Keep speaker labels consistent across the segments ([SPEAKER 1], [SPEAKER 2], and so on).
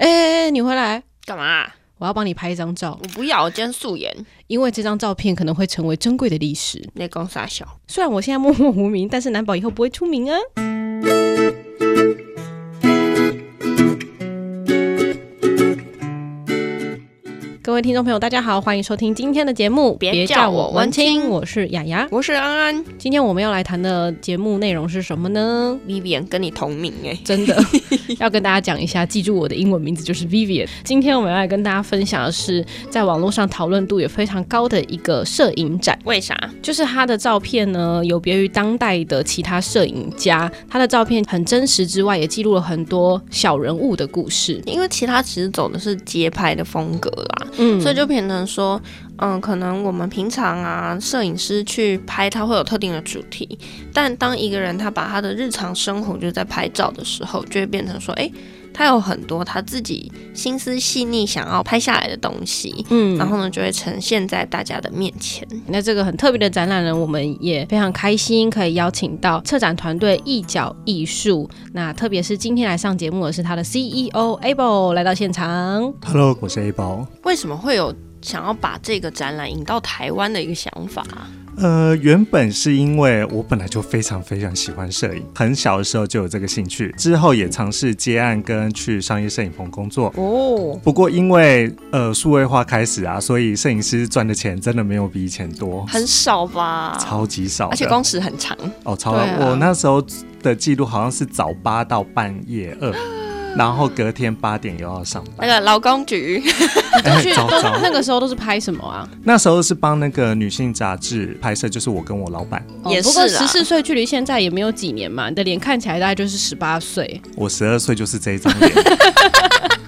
[SPEAKER 1] 哎、欸，你回来
[SPEAKER 2] 干嘛？
[SPEAKER 1] 我要帮你拍一张照。
[SPEAKER 2] 我不要，我今天素颜，
[SPEAKER 1] 因为这张照片可能会成为珍贵的历史。
[SPEAKER 2] 那公傻小，
[SPEAKER 1] 虽然我现在默默无名，但是难保以后不会出名啊。各位听众朋友，大家好，欢迎收听今天的节目。别叫我文青，我是雅雅，
[SPEAKER 2] 我是安安。
[SPEAKER 1] 今天我们要来谈的节目内容是什么呢
[SPEAKER 2] ？Vivian 跟你同名哎，
[SPEAKER 1] 真的 要跟大家讲一下，记住我的英文名字就是 Vivian。今天我们要来跟大家分享的是，在网络上讨论度也非常高的一个摄影展。
[SPEAKER 2] 为啥？
[SPEAKER 1] 就是他的照片呢，有别于当代的其他摄影家，他的照片很真实之外，也记录了很多小人物的故事。
[SPEAKER 2] 因为其他其实走的是街拍的风格啦。所以就变成说，嗯，可能我们平常啊，摄影师去拍，他会有特定的主题。但当一个人他把他的日常生活就在拍照的时候，就会变成说，哎，他有很多他自己心思细腻想要拍下来的东西，嗯，然后呢，就会呈现在大家的面前。
[SPEAKER 1] 那这个很特别的展览呢，我们也非常开心可以邀请到策展团队一角艺术。那特别是今天来上节目的是他的 CEO Abel 来到现场。
[SPEAKER 3] Hello，我是 Abel。
[SPEAKER 2] 为什么会有想要把这个展览引到台湾的一个想法？
[SPEAKER 3] 呃，原本是因为我本来就非常非常喜欢摄影，很小的时候就有这个兴趣，之后也尝试接案跟去商业摄影棚工作。哦，不过因为呃数位化开始啊，所以摄影师赚的钱真的没有比以前多，
[SPEAKER 2] 很少吧？
[SPEAKER 3] 超级少，
[SPEAKER 2] 而且工时很长。
[SPEAKER 3] 哦，超我那时候的记录好像是早八到半夜二。然后隔天八点又要上班。
[SPEAKER 2] 那个劳工局，
[SPEAKER 1] 欸、去那个时候都是拍什么啊？
[SPEAKER 3] 那时候是帮那个女性杂志拍摄，就是我跟我老板。
[SPEAKER 1] 也是。不过十四岁距离现在也没有几年嘛，你的脸看起来大概就是十八岁。
[SPEAKER 3] 我十二岁就是这一张脸。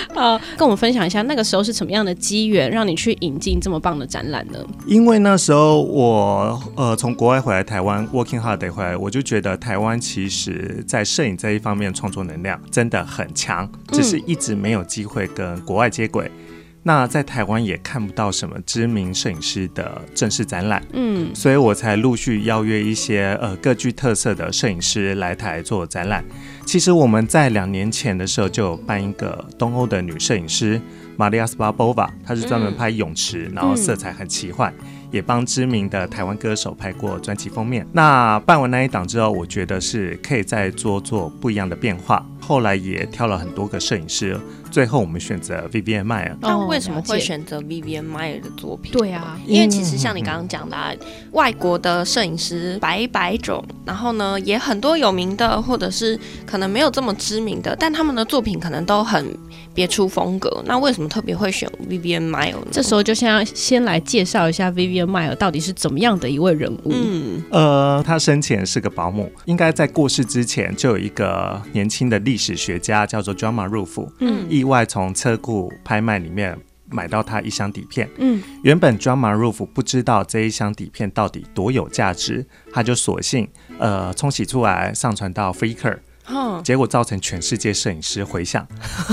[SPEAKER 1] 呃，跟我们分享一下那个时候是什么样的机缘，让你去引进这么棒的展览呢？
[SPEAKER 3] 因为那时候我呃从国外回来台湾，working hard day 回来，我就觉得台湾其实在摄影这一方面创作能量真的很强，只是一直没有机会跟国外接轨。嗯那在台湾也看不到什么知名摄影师的正式展览，嗯，所以我才陆续邀约一些呃各具特色的摄影师来台做展览。其实我们在两年前的时候就有办一个东欧的女摄影师玛利亚斯巴波瓦，她是专门拍泳池，然后色彩很奇幻，也帮知名的台湾歌手拍过专辑封面。那办完那一档之后，我觉得是可以再做做不一样的变化。后来也挑了很多个摄影师。最后我们选择 Vivian Maier。
[SPEAKER 2] 那为什么会选择 Vivian Maier 的作品？
[SPEAKER 1] 对啊，
[SPEAKER 2] 因为其实像你刚刚讲的、啊，外国的摄影师百百种，然后呢也很多有名的，或者是可能没有这么知名的，但他们的作品可能都很别出风格。那为什么特别会选 Vivian Maier 呢？
[SPEAKER 1] 这时候就先要先来介绍一下 Vivian Maier 到底是怎么样的一位人物。
[SPEAKER 3] 嗯，呃，他生前是个保姆，应该在过世之前就有一个年轻的历史学家叫做 John Maroof，嗯。意外从车库拍卖里面买到他一箱底片，嗯，原本 John Maroof 不知道这一箱底片到底多有价值，他就索性呃冲洗出来上传到 Flickr，哦，结果造成全世界摄影师回响，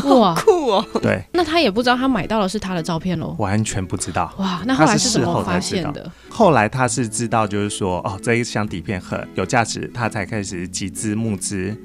[SPEAKER 1] 哇，
[SPEAKER 2] 酷哦，
[SPEAKER 3] 对，
[SPEAKER 1] 那他也不知道他买到的是他的照片喽，
[SPEAKER 3] 完全不知道，
[SPEAKER 1] 哇，那后来是怎么发现的？
[SPEAKER 3] 后来他是知道，就是说哦这一箱底片很有价值，他才开始集资募资。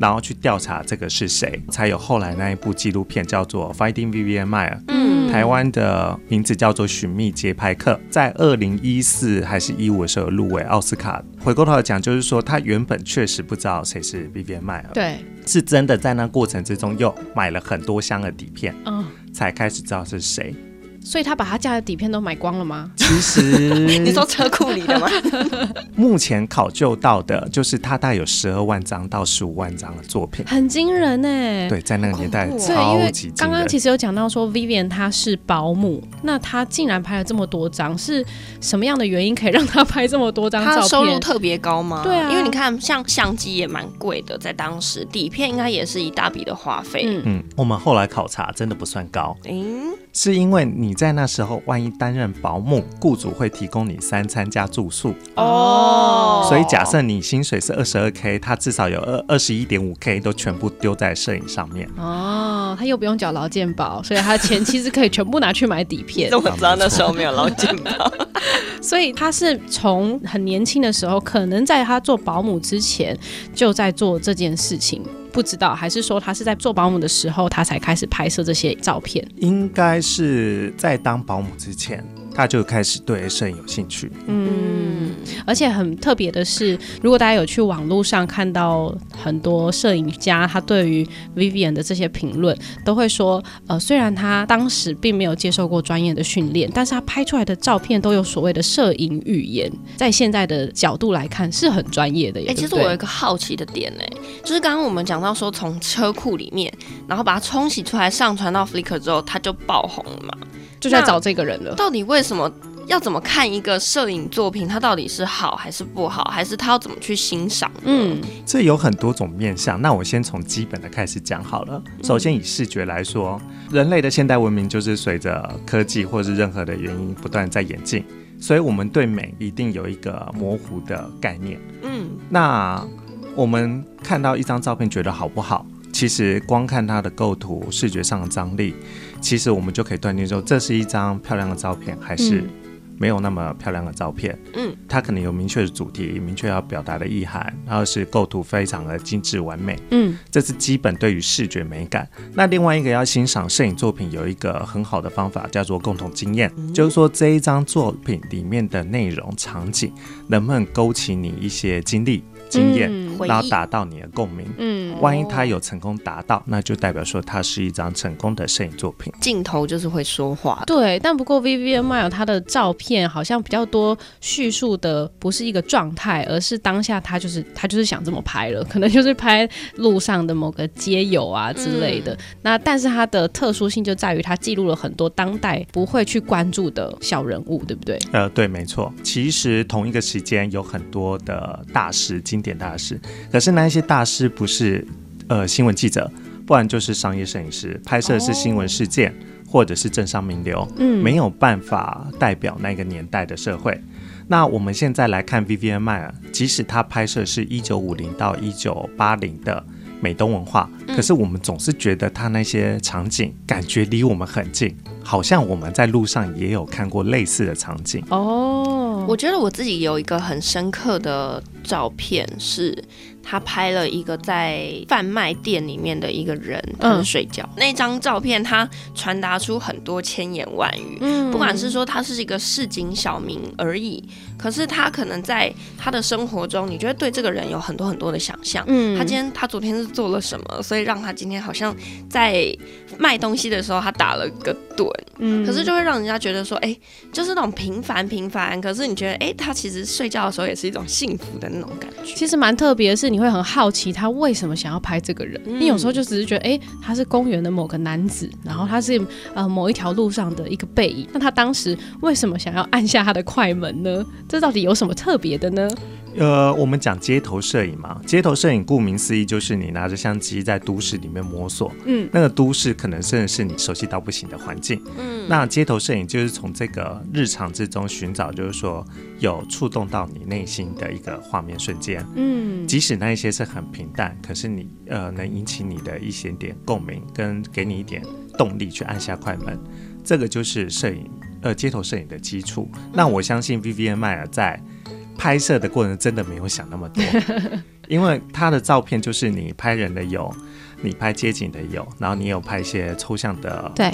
[SPEAKER 3] 然后去调查这个是谁，才有后来那一部纪录片叫做《Finding Vivian Maier》。嗯，台湾的名字叫做《寻觅街拍客》，在二零一四还是一五的时候入围奥斯卡。回过头来讲，就是说他原本确实不知道谁是 Vivian Maier，
[SPEAKER 1] 对，
[SPEAKER 3] 是真的在那过程之中又买了很多箱的底片，嗯，才开始知道是谁。
[SPEAKER 1] 所以他把他家的底片都买光了吗？
[SPEAKER 3] 其实
[SPEAKER 2] 你说车库里的吗？
[SPEAKER 3] 目前考究到的就是他大概有十二万张到十五万张的作品，
[SPEAKER 1] 很惊人呢。
[SPEAKER 3] 对，在那个年代超级惊人。
[SPEAKER 1] 对，因为刚刚其实有讲到说，Vivian 他是保姆，那他竟然拍了这么多张，是什么样的原因可以让他拍这么多张照片？
[SPEAKER 2] 他收入特别高吗？
[SPEAKER 1] 对啊，
[SPEAKER 2] 因为你看，像相机也蛮贵的，在当时底片应该也是一大笔的花费。
[SPEAKER 3] 嗯嗯，我们后来考察真的不算高。嗯，是因为你。在那时候，万一担任保姆，雇主会提供你三餐加住宿哦。所以假设你薪水是二十二 k，他至少有二二十一点五 k 都全部丢在摄影上面
[SPEAKER 1] 哦。他又不用缴劳健保，所以他的钱其实可以全部拿去买底片。
[SPEAKER 2] 我知道那时候没有劳健保，
[SPEAKER 1] 所以他是从很年轻的时候，可能在他做保姆之前就在做这件事情。不知道，还是说他是在做保姆的时候，他才开始拍摄这些照片？
[SPEAKER 3] 应该是在当保姆之前。他就开始对摄影有兴趣，
[SPEAKER 1] 嗯，而且很特别的是，如果大家有去网络上看到很多摄影家，他对于 Vivian 的这些评论，都会说，呃，虽然他当时并没有接受过专业的训练，但是他拍出来的照片都有所谓的摄影语言，在现在的角度来看是很专业的。哎、欸，
[SPEAKER 2] 其实我有一个好奇的点呢，就是刚刚我们讲到说，从车库里面，然后把它冲洗出来，上传到 Flickr 之后，它就爆红了嘛。
[SPEAKER 1] 就在找这个人了。
[SPEAKER 2] 到底为什么要怎么看一个摄影作品？它到底是好还是不好？还是他要怎么去欣赏？
[SPEAKER 1] 嗯，
[SPEAKER 3] 这有很多种面向。那我先从基本的开始讲好了。首先以视觉来说，人类的现代文明就是随着科技或是任何的原因不断在演进，所以我们对美一定有一个模糊的概念。
[SPEAKER 2] 嗯，
[SPEAKER 3] 那我们看到一张照片觉得好不好？其实光看它的构图、视觉上的张力，其实我们就可以断定说，这是一张漂亮的照片，还是没有那么漂亮的照片。
[SPEAKER 2] 嗯，
[SPEAKER 3] 它可能有明确的主题，明确要表达的意涵，然后是构图非常的精致完美。
[SPEAKER 1] 嗯，
[SPEAKER 3] 这是基本对于视觉美感。那另外一个要欣赏摄影作品，有一个很好的方法，叫做共同经验，嗯、就是说这一张作品里面的内容场景，能不能勾起你一些经历。经验，
[SPEAKER 1] 嗯、
[SPEAKER 3] 然后达到你的共鸣。
[SPEAKER 1] 嗯，
[SPEAKER 3] 万一他有成功达到，那就代表说它是一张成功的摄影作品。
[SPEAKER 2] 镜头就是会说话。
[SPEAKER 1] 对，但不过 Vivian Maier 他的照片好像比较多叙述的不是一个状态，而是当下他就是他就是想这么拍了，可能就是拍路上的某个街友啊之类的。嗯、那但是它的特殊性就在于它记录了很多当代不会去关注的小人物，对不对？
[SPEAKER 3] 呃，对，没错。其实同一个时间有很多的大师经典大师，可是那一些大师不是呃新闻记者，不然就是商业摄影师，拍摄的是新闻事件、oh. 或者是政商名流，
[SPEAKER 1] 嗯，
[SPEAKER 3] 没有办法代表那个年代的社会。那我们现在来看 Vivian Mayer，即使他拍摄是一九五零到一九八零的美东文化，嗯、可是我们总是觉得他那些场景感觉离我们很近，好像我们在路上也有看过类似的场景
[SPEAKER 1] 哦。
[SPEAKER 2] 我觉得我自己有一个很深刻的照片是。他拍了一个在贩卖店里面的一个人，他是睡觉。嗯、那张照片，他传达出很多千言万语。嗯，不管是说他是一个市井小民而已，可是他可能在他的生活中，你觉得对这个人有很多很多的想象。嗯，他今天他昨天是做了什么，所以让他今天好像在卖东西的时候他打了个盹。嗯，可是就会让人家觉得说，哎、欸，就是那种平凡平凡。可是你觉得，哎、欸，他其实睡觉的时候也是一种幸福的那种感觉。
[SPEAKER 1] 其实蛮特别的是。你会很好奇他为什么想要拍这个人？嗯、你有时候就只是觉得，哎、欸，他是公园的某个男子，然后他是呃某一条路上的一个背影。那他当时为什么想要按下他的快门呢？这到底有什么特别的呢？
[SPEAKER 3] 呃，我们讲街头摄影嘛，街头摄影顾名思义就是你拿着相机在都市里面摸索，
[SPEAKER 1] 嗯，
[SPEAKER 3] 那个都市可能甚至是你熟悉到不行的环境，
[SPEAKER 2] 嗯，
[SPEAKER 3] 那街头摄影就是从这个日常之中寻找，就是说有触动到你内心的一个画面瞬间，
[SPEAKER 1] 嗯，
[SPEAKER 3] 即使那一些是很平淡，可是你呃能引起你的一些点共鸣，跟给你一点动力去按下快门，这个就是摄影呃街头摄影的基础。那我相信 Vivian Maier 在拍摄的过程真的没有想那么多，因为他的照片就是你拍人的有，你拍街景的有，然后你有拍一些抽象的对。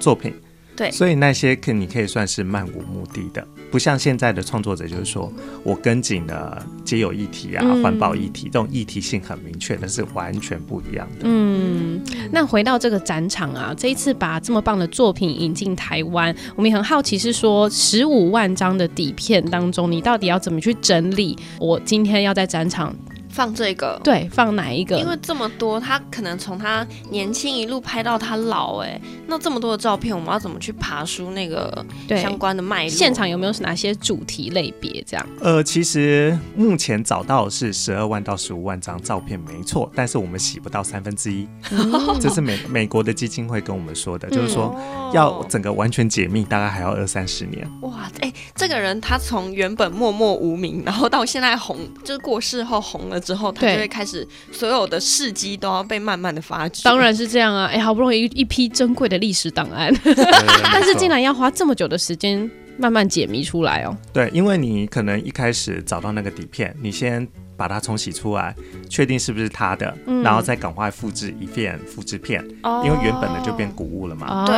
[SPEAKER 3] 作品。
[SPEAKER 2] 对，
[SPEAKER 3] 所以那些可你可以算是漫无目的的，不像现在的创作者，就是说我跟紧了皆有议题啊、环保议题，这种议题性很明确，那是完全不一样的。
[SPEAKER 1] 嗯，那回到这个展场啊，这一次把这么棒的作品引进台湾，我们也很好奇，是说十五万张的底片当中，你到底要怎么去整理？我今天要在展场。
[SPEAKER 2] 放这个
[SPEAKER 1] 对，放哪一个？
[SPEAKER 2] 因为这么多，他可能从他年轻一路拍到他老，哎，那这么多的照片，我们要怎么去爬梳那个相关的脉络？
[SPEAKER 1] 现场有没有哪些主题类别这样？
[SPEAKER 3] 呃，其实目前找到的是十二万到十五万张照片，没错，但是我们洗不到三分之一，这是美美国的基金会跟我们说的，嗯、就是说要整个完全解密，大概还要二三十年。
[SPEAKER 2] 哇，哎，这个人他从原本默默无名，然后到现在红，就是过世后红了。之后，他就会开始所有的事迹都要被慢慢的发掘。
[SPEAKER 1] 当然是这样啊！哎，好不容易一,一批珍贵的历史档案，但是竟然要花这么久的时间慢慢解谜出来哦。
[SPEAKER 3] 对，因为你可能一开始找到那个底片，你先。把它冲洗出来，确定是不是他的，嗯、然后再赶快复制一片复制片，哦、因为原本的就变谷物了嘛。
[SPEAKER 2] 对。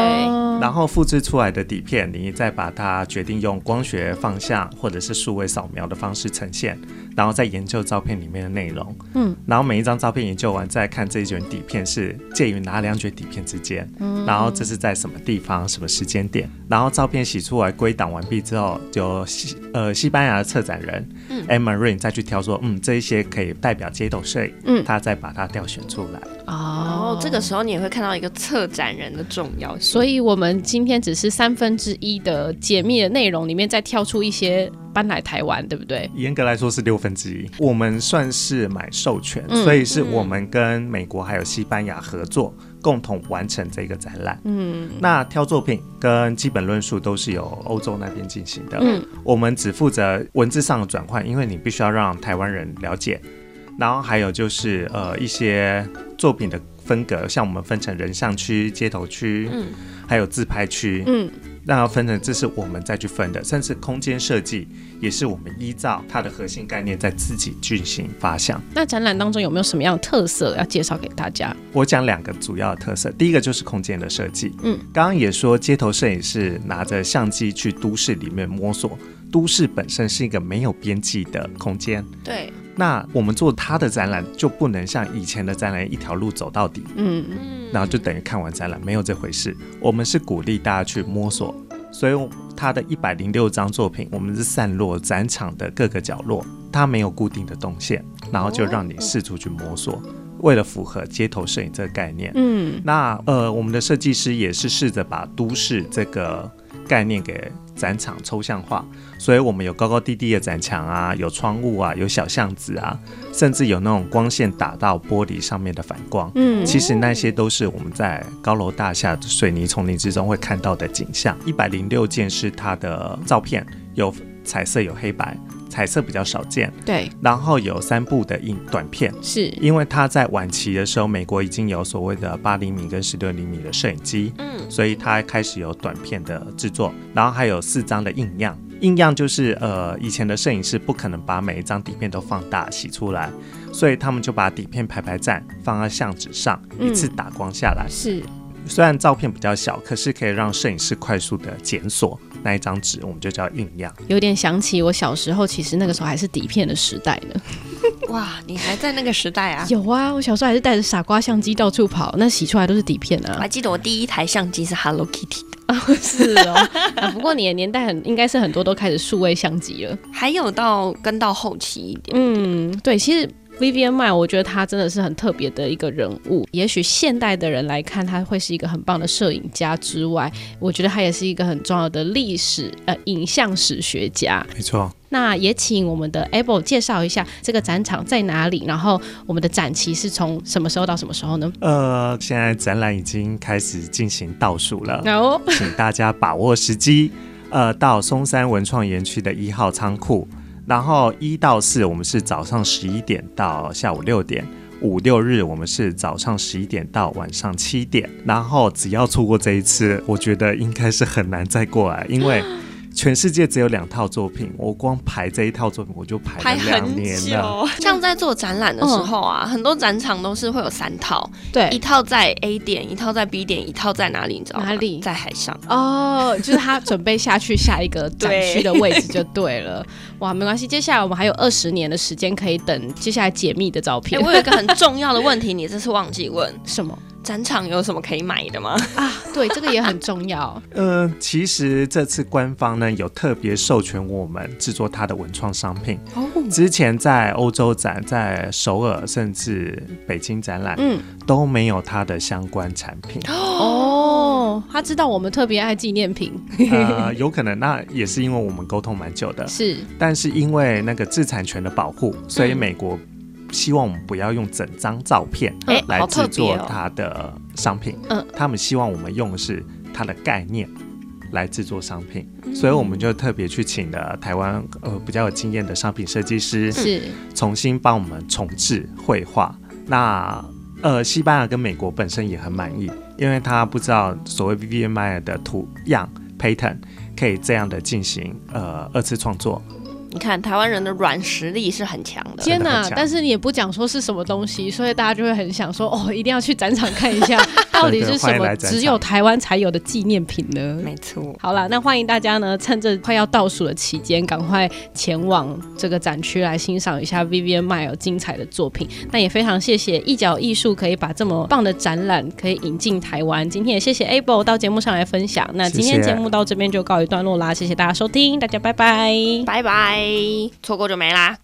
[SPEAKER 3] 然后复制出来的底片，你再把它决定用光学放向或者是数位扫描的方式呈现，然后再研究照片里面的内容。嗯。然后每一张照片研究完，再看这一卷底片是介于哪两卷底片之间，嗯、然后这是在什么地方、什么时间点。然后照片洗出来归档完毕之后，就西呃西班牙的策展人，嗯，Emma Rain 再去挑说，嗯，这一些可以代表街头摄影，嗯，他再把它挑选出来。
[SPEAKER 2] 哦，这个时候你也会看到一个策展人的重要性。
[SPEAKER 1] 所以我们今天只是三分之一的解密的内容里面再挑出一些搬来台湾，对不对？
[SPEAKER 3] 严格来说是六分之一。我们算是买授权，嗯、所以是我们跟美国还有西班牙合作。共同完成这个展览。嗯，那挑作品跟基本论述都是由欧洲那边进行的。嗯，我们只负责文字上的转换，因为你必须要让台湾人了解。然后还有就是呃一些作品的分隔，像我们分成人像区、街头区，嗯，还有自拍区，嗯。那要分成，这是我们再去分的，甚至空间设计也是我们依照它的核心概念在自己进行发想。
[SPEAKER 1] 那展览当中有没有什么样的特色要介绍给大家？
[SPEAKER 3] 我讲两个主要的特色，第一个就是空间的设计。嗯，刚刚也说街头摄影师拿着相机去都市里面摸索，都市本身是一个没有边际的空间。
[SPEAKER 2] 对。
[SPEAKER 3] 那我们做他的展览就不能像以前的展览一条路走到底，嗯嗯，然后就等于看完展览，没有这回事。我们是鼓励大家去摸索，所以他的一百零六张作品，我们是散落展场的各个角落，它没有固定的动线，然后就让你四处去摸索，为了符合街头摄影这个概念，嗯，那呃，我们的设计师也是试着把都市这个概念给。展场抽象化，所以我们有高高低低的展墙啊，有窗户啊，有小巷子啊，甚至有那种光线打到玻璃上面的反光。嗯，其实那些都是我们在高楼大厦的水泥丛林之中会看到的景象。一百零六件是它的照片，有彩色，有黑白。彩色比较少见，
[SPEAKER 1] 对。
[SPEAKER 3] 然后有三部的影短片，
[SPEAKER 1] 是
[SPEAKER 3] 因为他在晚期的时候，美国已经有所谓的八厘米跟十六厘米的摄影机，嗯，所以他开始有短片的制作。然后还有四张的印样，印样就是呃，以前的摄影师不可能把每一张底片都放大洗出来，所以他们就把底片排排站放在相纸上，一次打光下来，
[SPEAKER 1] 是。
[SPEAKER 3] 虽然照片比较小，可是可以让摄影师快速的检索那一张纸，我们就叫印样。
[SPEAKER 1] 有点想起我小时候，其实那个时候还是底片的时代呢。
[SPEAKER 2] 哇，你还在那个时代啊？
[SPEAKER 1] 有啊，我小时候还是带着傻瓜相机到处跑，那洗出来都是底片啊。
[SPEAKER 2] 我还记得我第一台相机是 Hello Kitty 的。
[SPEAKER 1] 哦，是哦。啊，不过你的年代很应该是很多都开始数位相机了，
[SPEAKER 2] 还有到跟到后期一点。
[SPEAKER 1] 嗯，对，其实。Vivian Mile，我觉得他真的是很特别的一个人物。也许现代的人来看，他会是一个很棒的摄影家之外，我觉得他也是一个很重要的历史呃影像史学家。
[SPEAKER 3] 没错。
[SPEAKER 1] 那也请我们的 Abel 介绍一下这个展场在哪里，然后我们的展期是从什么时候到什么时候呢？
[SPEAKER 3] 呃，现在展览已经开始进行倒数了，哦，请大家把握时机，呃，到松山文创园区的一号仓库。然后一到四我们是早上十一点到下午六点，五六日我们是早上十一点到晚上七点。然后只要错过这一次，我觉得应该是很难再过来，因为。全世界只有两套作品，我光排这一套作品我就排了两年了。
[SPEAKER 2] 像在做展览的时候啊，嗯、很多展场都是会有三套，
[SPEAKER 1] 对，
[SPEAKER 2] 一套在 A 点，一套在 B 点，一套在哪里？你知道吗？
[SPEAKER 1] 哪里？
[SPEAKER 2] 在海上。
[SPEAKER 1] 哦，就是他准备下去下一个展区的位置就对了。对 哇，没关系，接下来我们还有二十年的时间可以等接下来解密的照片。
[SPEAKER 2] 欸、我有一个很重要的问题，你这次忘记问
[SPEAKER 1] 什么？
[SPEAKER 2] 展场有什么可以买的吗？
[SPEAKER 1] 啊，对，这个也很重要。
[SPEAKER 3] 嗯、呃，其实这次官方呢有特别授权我们制作它的文创商品。哦。之前在欧洲展、在首尔甚至北京展览，嗯，都没有它的相关产品。
[SPEAKER 1] 哦，他知道我们特别爱纪念品。
[SPEAKER 3] 呃，有可能，那也是因为我们沟通蛮久的。
[SPEAKER 1] 是。
[SPEAKER 3] 但是因为那个智产权的保护，所以美国。希望我们不要用整张照片来制作它的商品，嗯，他们希望我们用的是它的概念来制作商品，所以我们就特别去请了台湾呃比较有经验的商品设计师，是重新帮我们重置绘画。那呃，西班牙跟美国本身也很满意，因为他不知道所谓 Maier 的图样 pattern 可以这样的进行呃二次创作。
[SPEAKER 2] 你看台湾人的软实力是很强的。
[SPEAKER 1] 天哪！但是你也不讲说是什么东西，所以大家就会很想说哦，一定要去展场看一下，到底是什么只有台湾才有的纪念品呢？
[SPEAKER 2] 没错。
[SPEAKER 1] 好了，那欢迎大家呢，趁着快要倒数的期间，赶快前往这个展区来欣赏一下 Vivian Mile 精彩的作品。那也非常谢谢一角艺术可以把这么棒的展览可以引进台湾。今天也谢谢 Abel 到节目上来分享。那今天节目到这边就告一段落啦，谢谢大家收听，大家拜拜，
[SPEAKER 2] 拜拜，错过就没啦。